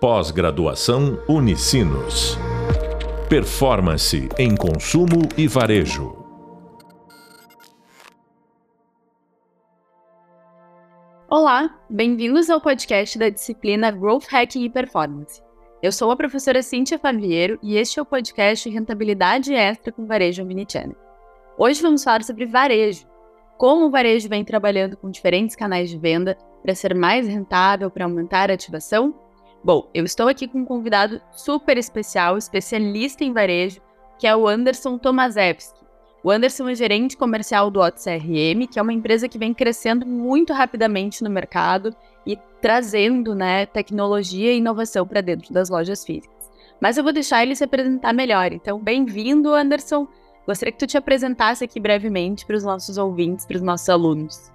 Pós-graduação Unicinos. Performance em consumo e varejo. Olá, bem-vindos ao podcast da disciplina Growth Hacking e Performance. Eu sou a professora Cíntia Faviero e este é o podcast Rentabilidade Extra com Varejo Omnichannel. Hoje vamos falar sobre varejo, como o varejo vem trabalhando com diferentes canais de venda para ser mais rentável, para aumentar a ativação Bom, eu estou aqui com um convidado super especial, especialista em varejo, que é o Anderson Tomaszewski. O Anderson é gerente comercial do Otto CRM, que é uma empresa que vem crescendo muito rapidamente no mercado e trazendo né, tecnologia e inovação para dentro das lojas físicas. Mas eu vou deixar ele se apresentar melhor. Então, bem-vindo, Anderson. Gostaria que tu te apresentasse aqui brevemente para os nossos ouvintes, para os nossos alunos.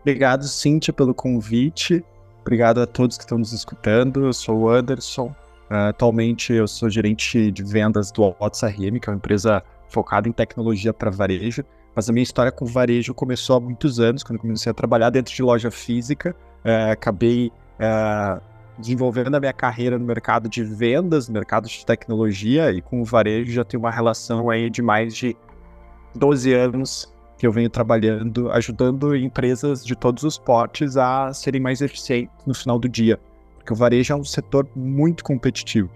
Obrigado, Cíntia, pelo convite. Obrigado a todos que estão nos escutando. Eu sou o Anderson. Uh, atualmente eu sou gerente de vendas do WhatsApp, que é uma empresa focada em tecnologia para varejo. Mas a minha história com varejo começou há muitos anos, quando comecei a trabalhar dentro de loja física. Uh, acabei uh, desenvolvendo a minha carreira no mercado de vendas, no mercado de tecnologia, e com o varejo já tenho uma relação aí de mais de 12 anos que eu venho trabalhando, ajudando empresas de todos os portes a serem mais eficientes no final do dia. Porque o varejo é um setor muito competitivo.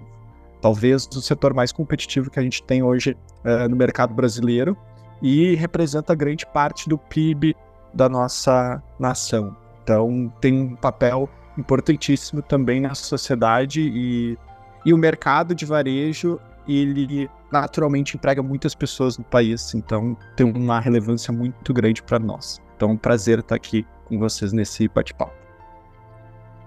Talvez o setor mais competitivo que a gente tem hoje uh, no mercado brasileiro e representa grande parte do PIB da nossa nação. Então, tem um papel importantíssimo também na sociedade e, e o mercado de varejo ele naturalmente emprega muitas pessoas no país, então tem uma relevância muito grande para nós. Então, é um prazer estar aqui com vocês nesse bate-papo.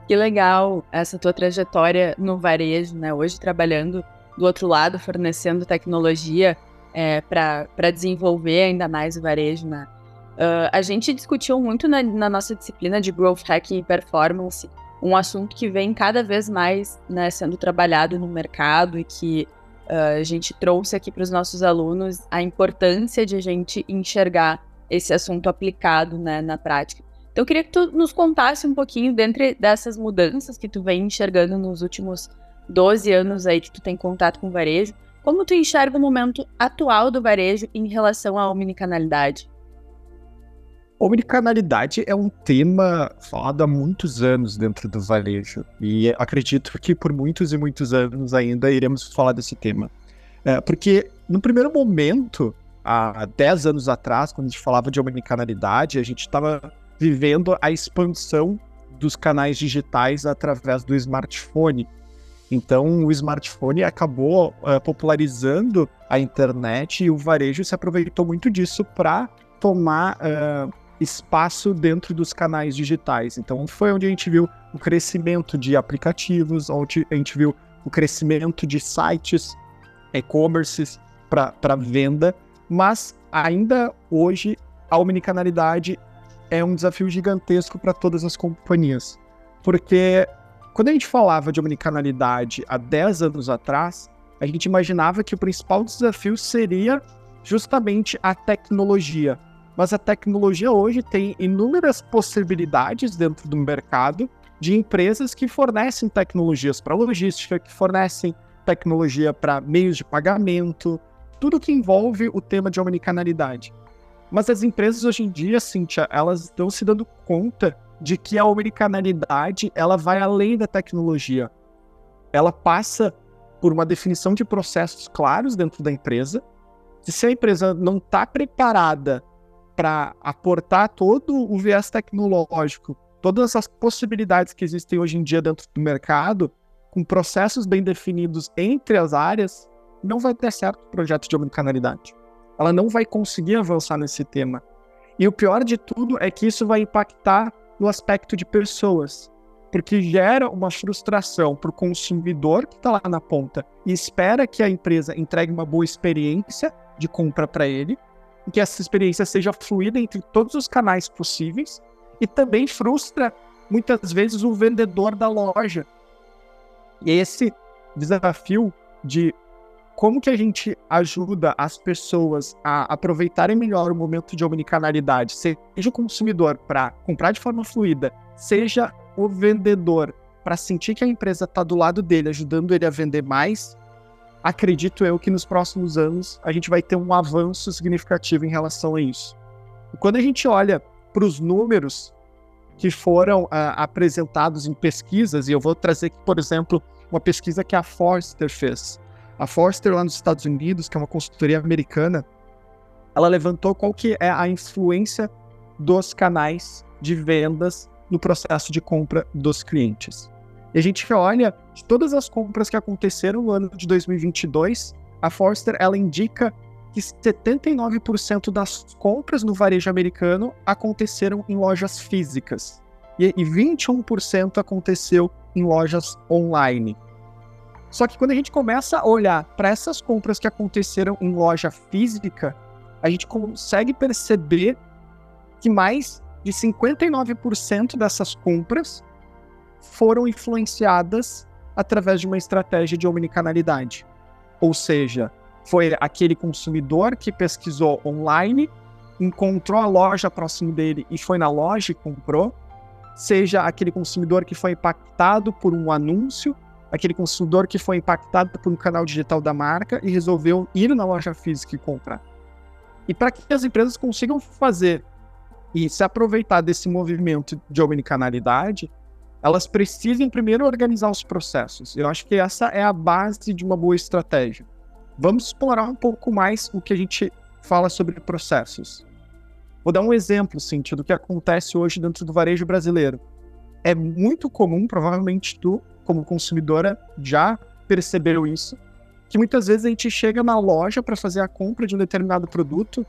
Que legal essa tua trajetória no varejo, né? Hoje trabalhando do outro lado, fornecendo tecnologia é, para desenvolver ainda mais o varejo, né? Uh, a gente discutiu muito na, na, nossa disciplina de Growth Hacking e Performance um assunto que vem cada vez mais né, sendo trabalhado no mercado e que Uh, a gente trouxe aqui para os nossos alunos a importância de a gente enxergar esse assunto aplicado né, na prática. Então, eu queria que tu nos contasse um pouquinho dentro dessas mudanças que tu vem enxergando nos últimos 12 anos aí que tu tem contato com o varejo. Como tu enxerga o momento atual do varejo em relação à omnicanalidade? Omnicanalidade é um tema falado há muitos anos dentro do varejo e acredito que por muitos e muitos anos ainda iremos falar desse tema. É, porque no primeiro momento, há 10 anos atrás, quando a gente falava de omnicanalidade, a gente estava vivendo a expansão dos canais digitais através do smartphone. Então, o smartphone acabou uh, popularizando a internet e o varejo se aproveitou muito disso para tomar uh, espaço dentro dos canais digitais. Então, foi onde a gente viu o crescimento de aplicativos, onde a gente viu o crescimento de sites, e-commerces para venda, mas ainda hoje a omnicanalidade é um desafio gigantesco para todas as companhias. Porque quando a gente falava de omnicanalidade há 10 anos atrás, a gente imaginava que o principal desafio seria justamente a tecnologia, mas a tecnologia hoje tem inúmeras possibilidades dentro do mercado de empresas que fornecem tecnologias para logística, que fornecem tecnologia para meios de pagamento, tudo que envolve o tema de omnicanalidade. Mas as empresas hoje em dia, Cíntia, elas estão se dando conta de que a omnicanalidade ela vai além da tecnologia. Ela passa por uma definição de processos claros dentro da empresa. E se a empresa não está preparada para aportar todo o viés tecnológico, todas as possibilidades que existem hoje em dia dentro do mercado, com processos bem definidos entre as áreas, não vai ter certo o projeto de omnicanalidade. Ela não vai conseguir avançar nesse tema. E o pior de tudo é que isso vai impactar no aspecto de pessoas, porque gera uma frustração para o consumidor que está lá na ponta e espera que a empresa entregue uma boa experiência de compra para ele, que essa experiência seja fluida entre todos os canais possíveis e também frustra muitas vezes o vendedor da loja. E esse desafio de como que a gente ajuda as pessoas a aproveitarem melhor o momento de omnicanalidade, seja o consumidor para comprar de forma fluida, seja o vendedor para sentir que a empresa está do lado dele, ajudando ele a vender mais, acredito eu que nos próximos anos a gente vai ter um avanço significativo em relação a isso. E quando a gente olha para os números que foram uh, apresentados em pesquisas, e eu vou trazer aqui, por exemplo, uma pesquisa que a Forrester fez. A Forrester lá nos Estados Unidos, que é uma consultoria americana, ela levantou qual que é a influência dos canais de vendas no processo de compra dos clientes. E a gente olha de todas as compras que aconteceram no ano de 2022, a Forrester ela indica que 79% das compras no varejo americano aconteceram em lojas físicas e 21% aconteceu em lojas online. Só que quando a gente começa a olhar para essas compras que aconteceram em loja física, a gente consegue perceber que mais de 59% dessas compras foram influenciadas através de uma estratégia de omnicanalidade. Ou seja, foi aquele consumidor que pesquisou online, encontrou a loja próximo dele e foi na loja e comprou, seja aquele consumidor que foi impactado por um anúncio, aquele consumidor que foi impactado por um canal digital da marca e resolveu ir na loja física e comprar. E para que as empresas consigam fazer e se aproveitar desse movimento de omnicanalidade, elas precisam primeiro organizar os processos. Eu acho que essa é a base de uma boa estratégia. Vamos explorar um pouco mais o que a gente fala sobre processos. Vou dar um exemplo, Cintia, do que acontece hoje dentro do varejo brasileiro. É muito comum, provavelmente tu, como consumidora, já percebeu isso, que muitas vezes a gente chega na loja para fazer a compra de um determinado produto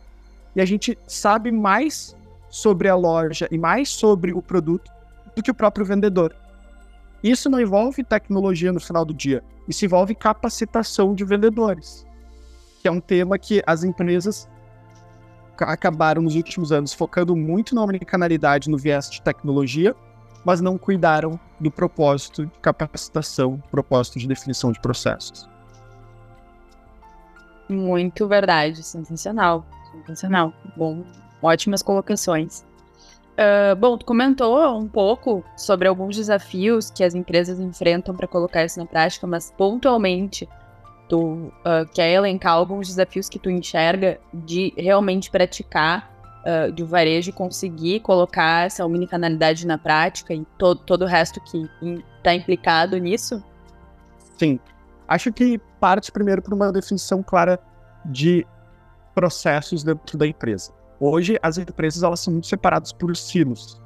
e a gente sabe mais sobre a loja e mais sobre o produto do que o próprio vendedor. Isso não envolve tecnologia no final do dia, isso envolve capacitação de vendedores, que é um tema que as empresas acabaram nos últimos anos focando muito na omnicanalidade no viés de tecnologia, mas não cuidaram do propósito de capacitação, propósito de definição de processos. Muito verdade, sensacional, sensacional. Bom, ótimas colocações. Uh, bom, tu comentou um pouco sobre alguns desafios que as empresas enfrentam para colocar isso na prática, mas pontualmente tu uh, quer elencar alguns desafios que tu enxerga de realmente praticar uh, de varejo conseguir colocar essa omnicanalidade na prática e to todo o resto que está implicado nisso? Sim. Acho que parte primeiro por uma definição clara de processos dentro da empresa. Hoje, as empresas elas são muito separadas por silos.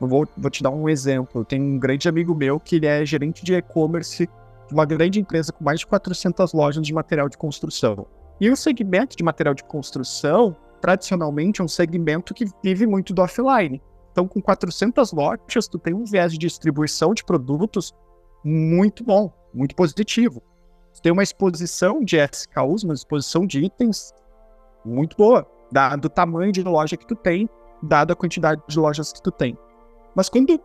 Eu vou, vou te dar um exemplo. Tem um grande amigo meu que ele é gerente de e-commerce de uma grande empresa com mais de 400 lojas de material de construção. E o segmento de material de construção, tradicionalmente, é um segmento que vive muito do offline. Então, com 400 lojas, tu tem um viés de distribuição de produtos muito bom, muito positivo. Tu tem uma exposição de SKUs, uma exposição de itens muito boa da, do tamanho de loja que tu tem, dada a quantidade de lojas que tu tem. Mas quando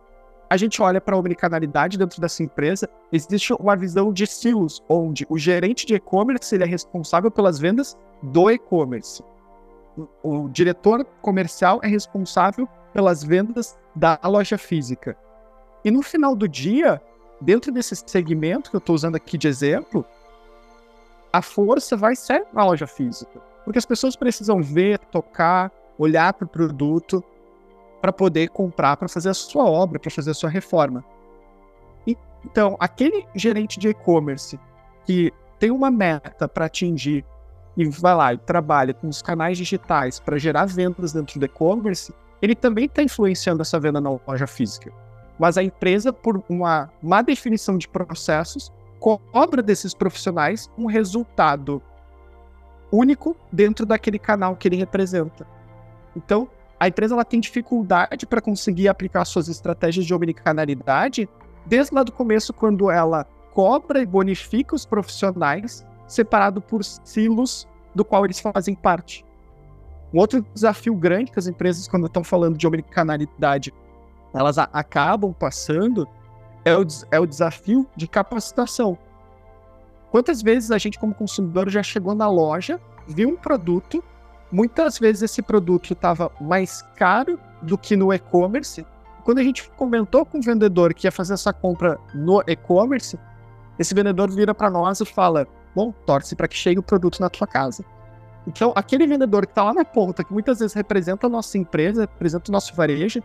a gente olha para a omnicanalidade dentro dessa empresa, existe uma visão de silos, onde o gerente de e-commerce ele é responsável pelas vendas do e-commerce. O, diretor comercial é responsável pelas vendas da loja física. E no final do dia, dentro desse segmento que eu estou usando aqui de exemplo, a força vai ser na loja física. Porque as pessoas precisam ver, tocar, olhar para o produto para poder comprar, para fazer a sua obra, para fazer a sua reforma. Então, aquele gerente de e-commerce que tem uma meta para atingir e vai lá e trabalha com os canais digitais para gerar vendas dentro do e-commerce, ele também está influenciando essa venda na loja física. Mas a empresa, por uma má definição de processos, cobra desses profissionais um resultado único dentro daquele canal que ele representa. Então, a empresa ela tem dificuldade para conseguir aplicar suas estratégias de omnicanalidade desde lá do começo, quando ela cobra e bonifica os profissionais separado por silos do qual eles fazem parte. Um outro desafio grande que as empresas, quando estão falando de omnicanalidade, elas acabam passando é o, é o desafio de capacitação. Quantas vezes a gente, como consumidor, já chegou na loja, viu um produto, muitas vezes esse produto estava mais caro do que no e-commerce. Quando a gente comentou com o vendedor que ia fazer essa compra no e-commerce, esse vendedor vira para nós e fala: Bom, torce para que chegue o produto na tua casa. Então, aquele vendedor que está lá na ponta, que muitas vezes representa a nossa empresa, representa o nosso varejo,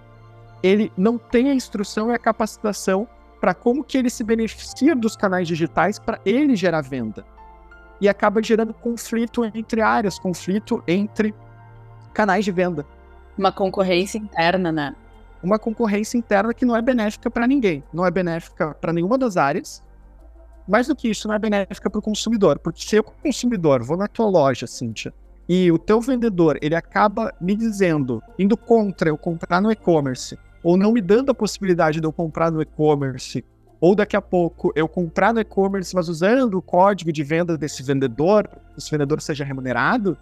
ele não tem a instrução e a capacitação para como que ele se beneficia dos canais digitais para ele gerar venda. E acaba gerando conflito entre áreas, conflito entre canais de venda. Uma concorrência interna, né? Uma concorrência interna que não é benéfica para ninguém. Não é benéfica para nenhuma das áreas. Mais do que isso, não é benéfica para o consumidor. Porque se eu, consumidor, vou na tua loja, Cíntia, e o teu vendedor, ele acaba me dizendo, indo contra eu comprar no e-commerce, ou não me dando a possibilidade de eu comprar no e-commerce, ou daqui a pouco eu comprar no e-commerce, mas usando o código de venda desse vendedor, esse vendedor seja remunerado,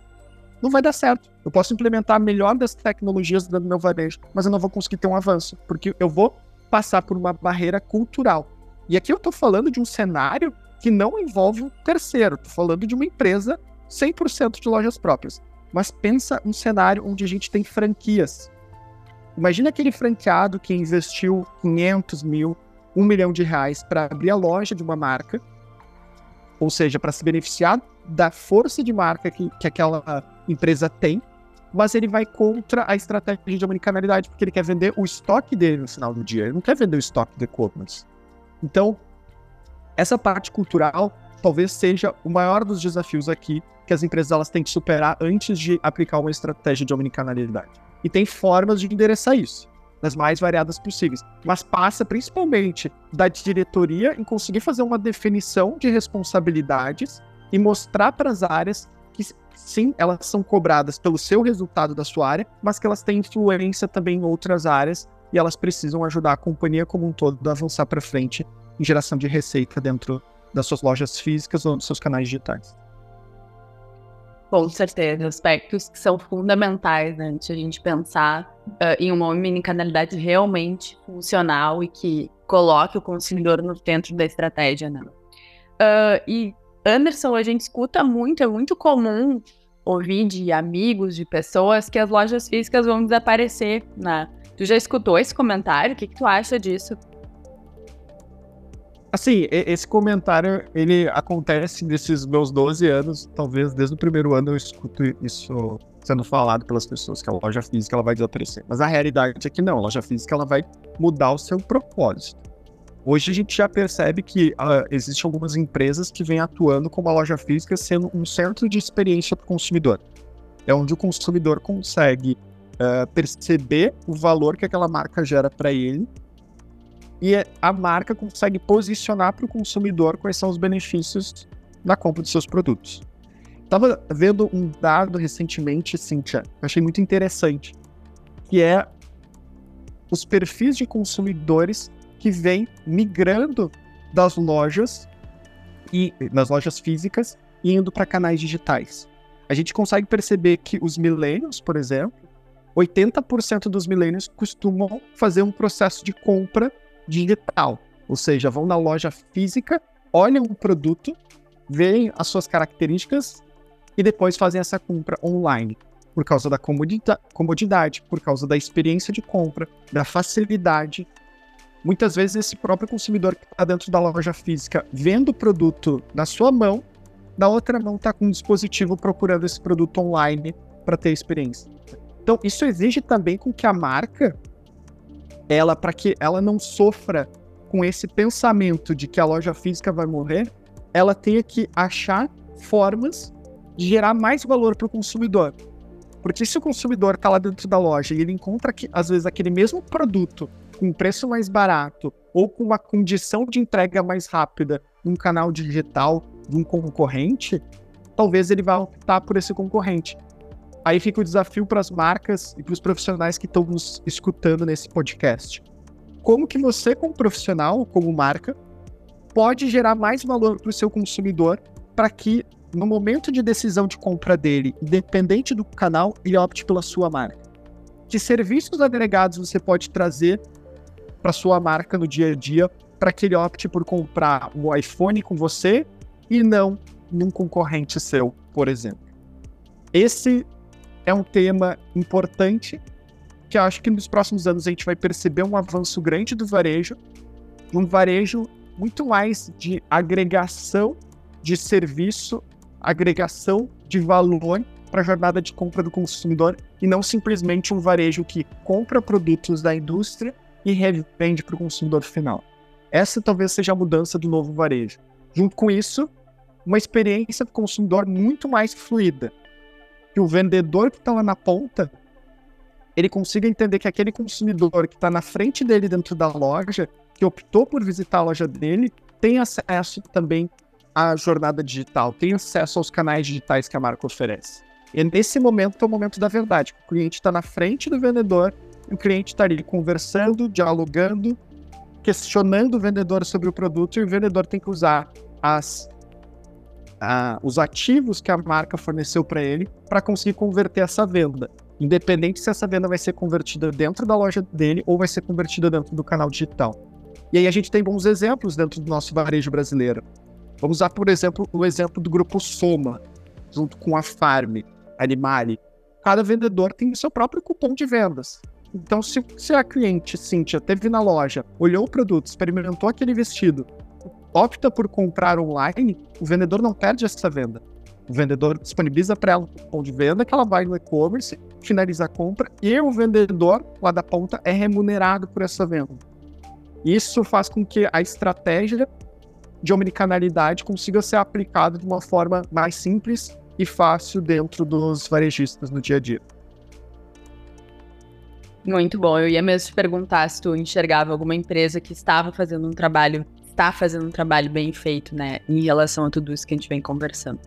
não vai dar certo. Eu posso implementar a melhor das tecnologias do meu varejo, mas eu não vou conseguir ter um avanço, porque eu vou passar por uma barreira cultural. E aqui eu estou falando de um cenário que não envolve um terceiro, estou falando de uma empresa 100% de lojas próprias. Mas pensa um cenário onde a gente tem franquias. Imagina aquele franqueado que investiu 500 mil, 1 milhão de reais para abrir a loja de uma marca, ou seja, para se beneficiar da força de marca que, que aquela empresa tem, mas ele vai contra a estratégia de omnicanalidade, porque ele quer vender o estoque dele no final do dia, ele não quer vender o estoque do e-commerce. Então, essa parte cultural talvez seja o maior dos desafios aqui que as empresas elas têm que superar antes de aplicar uma estratégia de omnicanalidade. E tem formas de endereçar isso, das mais variadas possíveis. Mas passa principalmente da diretoria em conseguir fazer uma definição de responsabilidades e mostrar para as áreas que sim, elas são cobradas pelo seu resultado da sua área, mas que elas têm influência também em outras áreas e elas precisam ajudar a companhia como um todo a avançar para frente em geração de receita dentro das suas lojas físicas ou dos seus canais digitais. Com certeza, aspectos que são fundamentais né, antes de a gente pensar uh, em uma omnicanalidade realmente funcional e que coloque o consumidor no centro da estratégia, né? Uh, e Anderson, a gente escuta muito, é muito comum ouvir de amigos, de pessoas, que as lojas físicas vão desaparecer, né? Tu já escutou esse comentário? O que, que tu acha disso? Assim, esse comentário, ele acontece nesses meus 12 anos, talvez desde o primeiro ano eu escuto isso sendo falado pelas pessoas, que a loja física ela vai desaparecer. Mas a realidade é que não, a loja física ela vai mudar o seu propósito. Hoje a gente já percebe que uh, existem algumas empresas que vêm atuando como a loja física sendo um centro de experiência para o consumidor. É onde o consumidor consegue uh, perceber o valor que aquela marca gera para ele e a marca consegue posicionar para o consumidor quais são os benefícios na compra de seus produtos. Estava vendo um dado recentemente, Cíntia, que eu achei muito interessante, que é os perfis de consumidores que vêm migrando das lojas e nas lojas físicas e indo para canais digitais. A gente consegue perceber que os millennials, por exemplo, 80% dos millennials costumam fazer um processo de compra digital. Ou seja, vão na loja física, olham o produto, veem as suas características e depois fazem essa compra online. Por causa da comodidade, por causa da experiência de compra, da facilidade. Muitas vezes esse próprio consumidor que está dentro da loja física vendo o produto na sua mão, na outra mão está com um dispositivo procurando esse produto online para ter experiência. Então, isso exige também com que a marca ela para que ela não sofra com esse pensamento de que a loja física vai morrer, ela tenha que achar formas de gerar mais valor para o consumidor. Porque se o consumidor está lá dentro da loja e ele encontra que, às vezes aquele mesmo produto com um preço mais barato ou com uma condição de entrega mais rápida num canal digital de um concorrente, talvez ele vá optar por esse concorrente. Aí fica o desafio para as marcas e para os profissionais que estão nos escutando nesse podcast. Como que você, como profissional, como marca, pode gerar mais valor para o seu consumidor para que, no momento de decisão de compra dele, independente do canal, ele opte pela sua marca? Que serviços agregados você pode trazer para sua marca no dia a dia para que ele opte por comprar um iPhone com você e não num concorrente seu, por exemplo? Esse é um tema importante porque acho que nos próximos anos a gente vai perceber um avanço grande do varejo, um varejo muito mais de agregação de serviço, agregação de valor para a jornada de compra do consumidor e não simplesmente um varejo que compra produtos da indústria e revende para o consumidor final. Essa talvez seja a mudança do novo varejo. Junto com isso, uma experiência do consumidor muito mais fluida. Que o vendedor que está lá na ponta, ele consiga entender que aquele consumidor que está na frente dele dentro da loja, que optou por visitar a loja dele, tem acesso também à jornada digital, tem acesso aos canais digitais que a marca oferece. E nesse momento é o momento da verdade. O cliente está na frente do vendedor, o cliente está ali conversando, dialogando, questionando o vendedor sobre o produto e o vendedor tem que usar as, a, os ativos que a marca forneceu para ele para conseguir converter essa venda. Independente se essa venda vai ser convertida dentro da loja dele ou vai ser convertida dentro do canal digital. E aí a gente tem bons exemplos dentro do nosso varejo brasileiro. Vamos usar, por exemplo, o exemplo do grupo Soma, junto com a Farm, Animale. Cada vendedor tem o seu próprio cupom de vendas. Então, se, se a cliente, Cíntia, teve na loja, olhou o produto, experimentou aquele vestido, opta por comprar online, o vendedor não perde essa venda. O vendedor disponibiliza para ela o cupom de venda, que ela vai no e-commerce, finaliza a compra e o vendedor lá da ponta é remunerado por essa venda. Isso faz com que a estratégia de omnicanalidade consiga ser aplicada de uma forma mais simples e fácil dentro dos varejistas no dia a dia. Muito bom. Eu ia mesmo te perguntar se tu enxergava alguma empresa que estava fazendo um trabalho, está fazendo um trabalho bem feito, né, em relação a tudo isso que a gente vem conversando.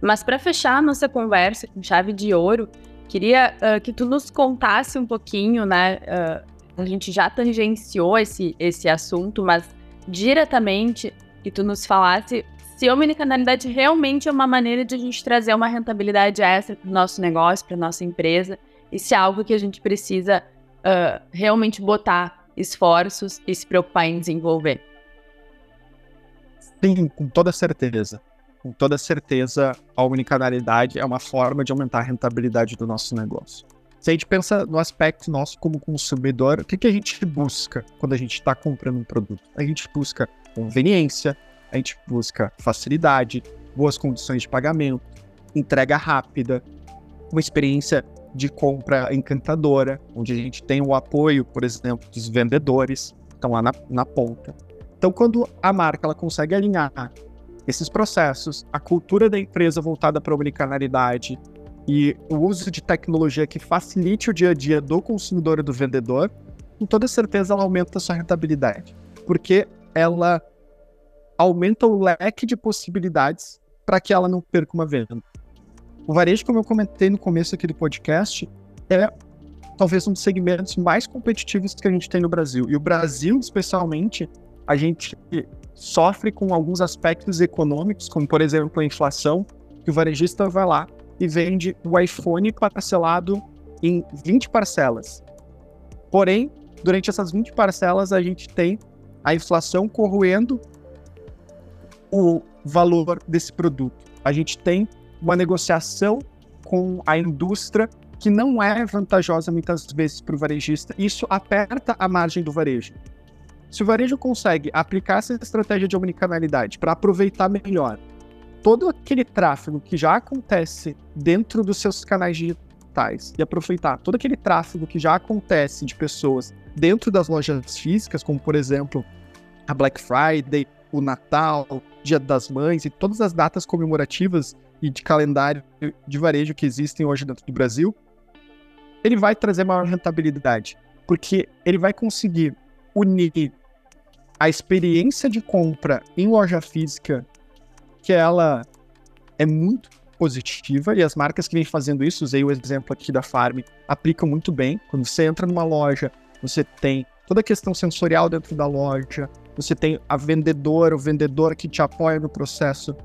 Mas para fechar a nossa conversa com chave de ouro, queria uh, que tu nos contasse um pouquinho, né? Uh, a gente já tangenciou esse, esse assunto, mas diretamente que tu nos falasse se a omnicanalidade realmente é uma maneira de a gente trazer uma rentabilidade extra para o nosso negócio, para nossa empresa, e se é algo que a gente precisa uh, realmente botar esforços e se preocupar em desenvolver. Sim, com toda certeza. Com toda certeza, a omnicanalidade é uma forma de aumentar a rentabilidade do nosso negócio. Se a gente pensa no aspecto nosso como consumidor, o que, que a gente busca quando a gente está comprando um produto? A gente busca conveniência, a gente busca facilidade, boas condições de pagamento, entrega rápida, uma experiência de compra encantadora, onde a gente tem o apoio, por exemplo, dos vendedores, que estão lá na, na ponta. Então, quando a marca ela consegue alinhar esses processos, a cultura da empresa voltada para a omnicanalidade e o uso de tecnologia que facilite o dia a dia do consumidor e do vendedor, com toda certeza ela aumenta a sua rentabilidade, porque ela aumenta o leque de possibilidades para que ela não perca uma venda. O varejo, como eu comentei no começo aqui do podcast, é talvez um dos segmentos mais competitivos que a gente tem no Brasil. E o Brasil, especialmente, a gente sofre com alguns aspectos econômicos, como por exemplo a inflação, que o varejista vai lá e vende o iPhone parcelado em 20 parcelas. Porém, durante essas 20 parcelas, a gente tem a inflação corroendo o valor desse produto. A gente tem uma negociação com a indústria que não é vantajosa muitas vezes para o varejista. Isso aperta a margem do varejo. Se o varejo consegue aplicar essa estratégia de omnicanalidade para aproveitar melhor todo aquele tráfego que já acontece dentro dos seus canais digitais e aproveitar todo aquele tráfego que já acontece de pessoas dentro das lojas físicas, como por exemplo a Black Friday, o Natal, Dia das Mães e todas as datas comemorativas e de calendário de varejo que existem hoje dentro do Brasil, ele vai trazer maior rentabilidade, porque ele vai conseguir unir a experiência de compra em loja física, que ela é muito positiva, e as marcas que vêm fazendo isso, usei o exemplo aqui da Farm, aplicam muito bem. Quando você entra numa loja, você tem toda a questão sensorial dentro da loja, você tem a vendedora, o vendedor que te apoia no processo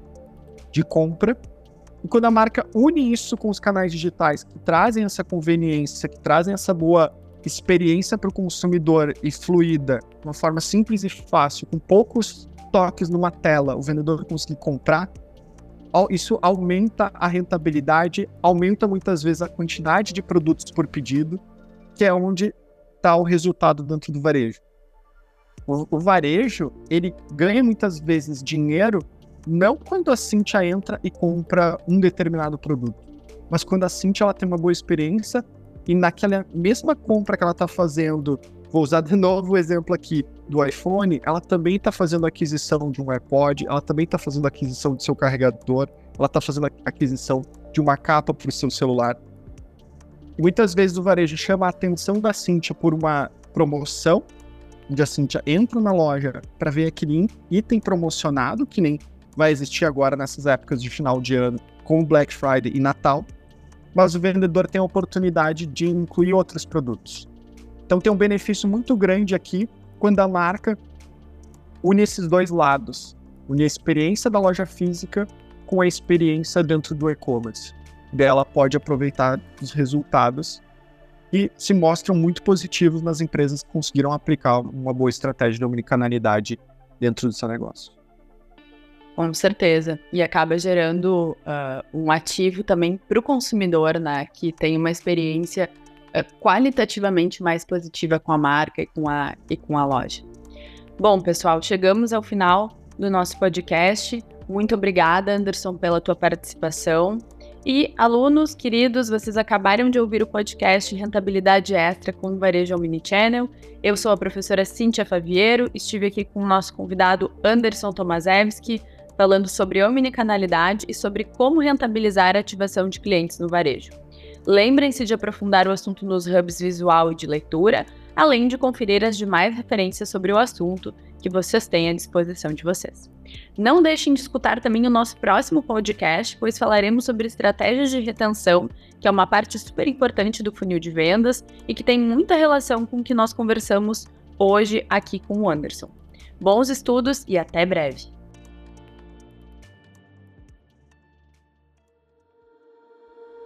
de compra, e quando a marca une isso com os canais digitais, que trazem essa conveniência, que trazem essa boa experiência para o consumidor e fluida, de uma forma simples e fácil, com poucos toques numa tela, o vendedor conseguir comprar, isso aumenta a rentabilidade, aumenta muitas vezes a quantidade de produtos por pedido que é onde está o resultado dentro do varejo. O, o, varejo, ele ganha muitas vezes dinheiro não quando a Cintia entra e compra um determinado produto, mas quando a Cintia ela tem uma boa experiência e naquela mesma compra que ela está fazendo, vou usar de novo o exemplo aqui do iPhone, ela também está fazendo aquisição de um AirPod, ela também está fazendo aquisição do seu carregador, ela está fazendo aquisição de uma capa para o seu celular. Muitas vezes o varejo chama a atenção da Cintia por uma promoção, onde a Cintia entra na loja para ver aquele item promocionado, que nem vai existir agora nessas épocas de final de ano, como Black Friday e Natal, mas o vendedor tem a oportunidade de incluir outros produtos. Então tem um benefício muito grande aqui quando a marca une esses dois lados, une a experiência da loja física com a experiência dentro do e-commerce dela pode aproveitar os resultados e se mostram muito positivos nas empresas que conseguiram aplicar uma boa estratégia de omnicanalidade dentro do seu negócio. Com certeza. E acaba gerando uh, um ativo também para o consumidor, né? Que tem uma experiência uh, qualitativamente mais positiva com a marca e com a, e com a loja. Bom, pessoal, chegamos ao final do nosso podcast. Muito obrigada, Anderson, pela tua participação. E alunos queridos, vocês acabaram de ouvir o podcast Rentabilidade Extra com Varejo Omnichannel. Eu sou a professora Cíntia Faviero, estive aqui com o nosso convidado Anderson Tomaszewski, falando sobre omnicanalidade e sobre como rentabilizar a ativação de clientes no varejo. Lembrem-se de aprofundar o assunto nos hubs visual e de leitura, além de conferir as demais referências sobre o assunto que vocês têm à disposição de vocês. Não deixem de escutar também o nosso próximo podcast, pois falaremos sobre estratégias de retenção, que é uma parte super importante do funil de vendas e que tem muita relação com o que nós conversamos hoje aqui com o Anderson. Bons estudos e até breve!